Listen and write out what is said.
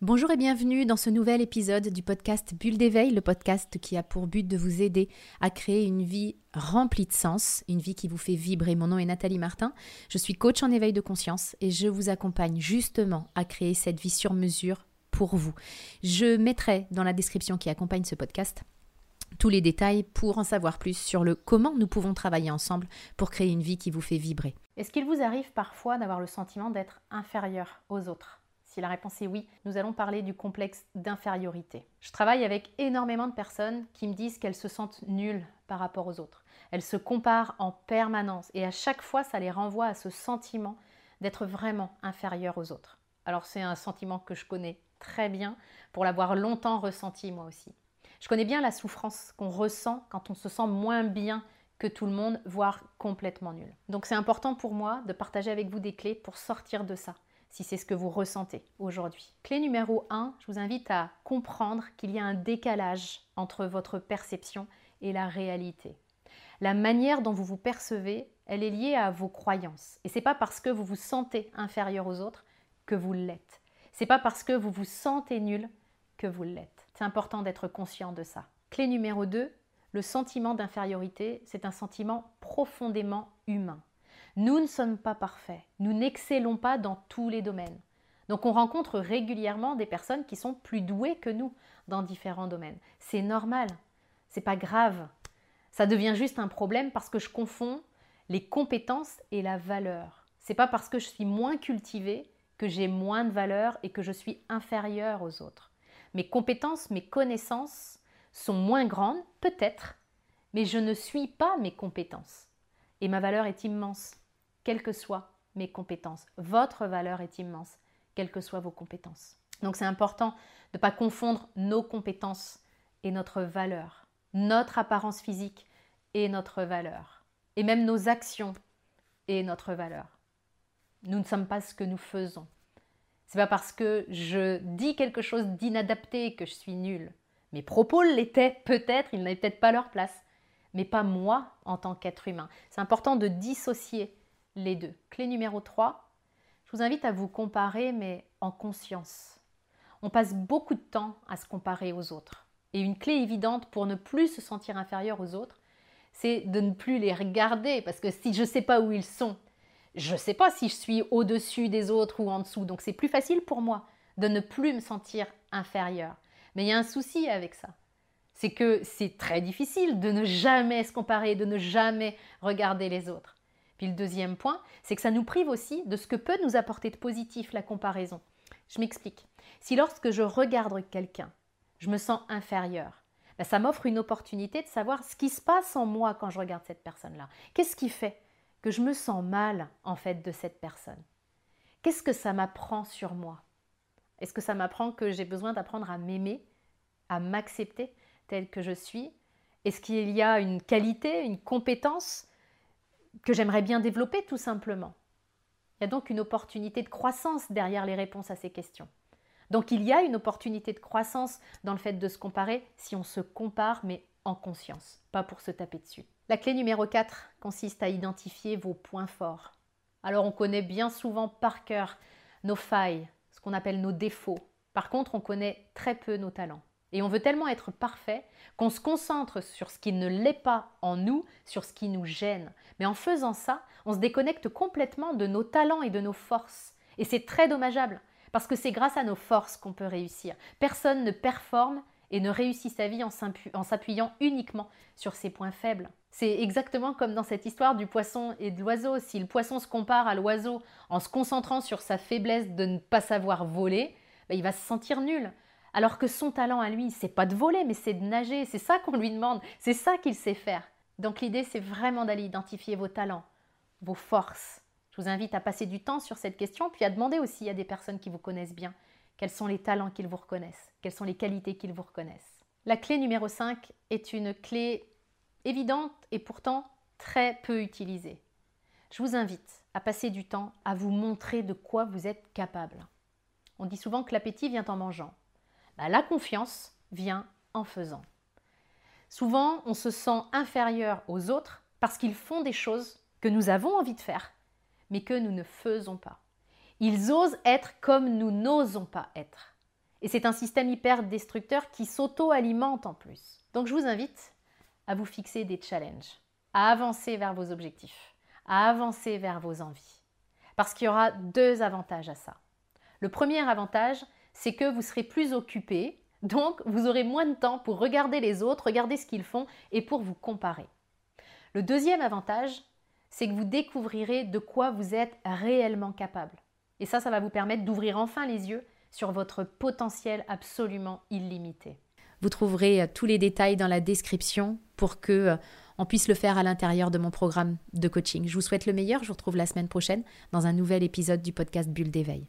Bonjour et bienvenue dans ce nouvel épisode du podcast Bulle d'éveil, le podcast qui a pour but de vous aider à créer une vie remplie de sens, une vie qui vous fait vibrer. Mon nom est Nathalie Martin, je suis coach en éveil de conscience et je vous accompagne justement à créer cette vie sur mesure pour vous. Je mettrai dans la description qui accompagne ce podcast tous les détails pour en savoir plus sur le comment nous pouvons travailler ensemble pour créer une vie qui vous fait vibrer. Est-ce qu'il vous arrive parfois d'avoir le sentiment d'être inférieur aux autres? Si la réponse est oui, nous allons parler du complexe d'infériorité. Je travaille avec énormément de personnes qui me disent qu'elles se sentent nulles par rapport aux autres. Elles se comparent en permanence et à chaque fois, ça les renvoie à ce sentiment d'être vraiment inférieur aux autres. Alors c'est un sentiment que je connais très bien pour l'avoir longtemps ressenti moi aussi. Je connais bien la souffrance qu'on ressent quand on se sent moins bien que tout le monde, voire complètement nul. Donc c'est important pour moi de partager avec vous des clés pour sortir de ça si c'est ce que vous ressentez aujourd'hui. Clé numéro 1, je vous invite à comprendre qu'il y a un décalage entre votre perception et la réalité. La manière dont vous vous percevez, elle est liée à vos croyances. Et c'est pas parce que vous vous sentez inférieur aux autres que vous l'êtes. C'est pas parce que vous vous sentez nul que vous l'êtes. C'est important d'être conscient de ça. Clé numéro 2, le sentiment d'infériorité, c'est un sentiment profondément humain. Nous ne sommes pas parfaits, nous n'excellons pas dans tous les domaines. Donc on rencontre régulièrement des personnes qui sont plus douées que nous dans différents domaines. C'est normal, c'est pas grave. Ça devient juste un problème parce que je confonds les compétences et la valeur. C'est pas parce que je suis moins cultivée que j'ai moins de valeur et que je suis inférieure aux autres. Mes compétences, mes connaissances sont moins grandes, peut-être, mais je ne suis pas mes compétences. Et ma valeur est immense quelles que soient mes compétences. Votre valeur est immense, quelles que soient vos compétences. Donc c'est important de ne pas confondre nos compétences et notre valeur, notre apparence physique et notre valeur, et même nos actions et notre valeur. Nous ne sommes pas ce que nous faisons. C'est pas parce que je dis quelque chose d'inadapté que je suis nulle. Mes propos l'étaient peut-être, ils n'avaient peut-être pas leur place, mais pas moi en tant qu'être humain. C'est important de dissocier les deux. Clé numéro 3, je vous invite à vous comparer, mais en conscience. On passe beaucoup de temps à se comparer aux autres. Et une clé évidente pour ne plus se sentir inférieur aux autres, c'est de ne plus les regarder, parce que si je ne sais pas où ils sont, je ne sais pas si je suis au-dessus des autres ou en dessous. Donc c'est plus facile pour moi de ne plus me sentir inférieur. Mais il y a un souci avec ça. C'est que c'est très difficile de ne jamais se comparer, de ne jamais regarder les autres. Puis le deuxième point, c'est que ça nous prive aussi de ce que peut nous apporter de positif la comparaison. Je m'explique. Si lorsque je regarde quelqu'un, je me sens inférieur, ben, ça m'offre une opportunité de savoir ce qui se passe en moi quand je regarde cette personne-là. Qu'est-ce qui fait que je me sens mal en fait de cette personne? Qu'est-ce que ça m'apprend sur moi? Est-ce que ça m'apprend que j'ai besoin d'apprendre à m'aimer, à m'accepter tel que je suis? Est-ce qu'il y a une qualité, une compétence que j'aimerais bien développer tout simplement. Il y a donc une opportunité de croissance derrière les réponses à ces questions. Donc il y a une opportunité de croissance dans le fait de se comparer si on se compare mais en conscience, pas pour se taper dessus. La clé numéro 4 consiste à identifier vos points forts. Alors on connaît bien souvent par cœur nos failles, ce qu'on appelle nos défauts. Par contre, on connaît très peu nos talents. Et on veut tellement être parfait qu'on se concentre sur ce qui ne l'est pas en nous, sur ce qui nous gêne. Mais en faisant ça, on se déconnecte complètement de nos talents et de nos forces. Et c'est très dommageable, parce que c'est grâce à nos forces qu'on peut réussir. Personne ne performe et ne réussit sa vie en s'appuyant uniquement sur ses points faibles. C'est exactement comme dans cette histoire du poisson et de l'oiseau. Si le poisson se compare à l'oiseau en se concentrant sur sa faiblesse de ne pas savoir voler, ben, il va se sentir nul. Alors que son talent à lui, c'est pas de voler, mais c'est de nager. C'est ça qu'on lui demande. C'est ça qu'il sait faire. Donc l'idée, c'est vraiment d'aller identifier vos talents, vos forces. Je vous invite à passer du temps sur cette question, puis à demander aussi à des personnes qui vous connaissent bien quels sont les talents qu'ils vous reconnaissent, quelles sont les qualités qu'ils vous reconnaissent. La clé numéro 5 est une clé évidente et pourtant très peu utilisée. Je vous invite à passer du temps à vous montrer de quoi vous êtes capable. On dit souvent que l'appétit vient en mangeant. Bah, la confiance vient en faisant. Souvent, on se sent inférieur aux autres parce qu'ils font des choses que nous avons envie de faire, mais que nous ne faisons pas. Ils osent être comme nous n'osons pas être. Et c'est un système hyper destructeur qui s'auto-alimente en plus. Donc je vous invite à vous fixer des challenges, à avancer vers vos objectifs, à avancer vers vos envies. Parce qu'il y aura deux avantages à ça. Le premier avantage, c'est que vous serez plus occupé, donc vous aurez moins de temps pour regarder les autres, regarder ce qu'ils font et pour vous comparer. Le deuxième avantage, c'est que vous découvrirez de quoi vous êtes réellement capable. Et ça, ça va vous permettre d'ouvrir enfin les yeux sur votre potentiel absolument illimité. Vous trouverez euh, tous les détails dans la description pour que euh, on puisse le faire à l'intérieur de mon programme de coaching. Je vous souhaite le meilleur. Je vous retrouve la semaine prochaine dans un nouvel épisode du podcast Bulle d'éveil.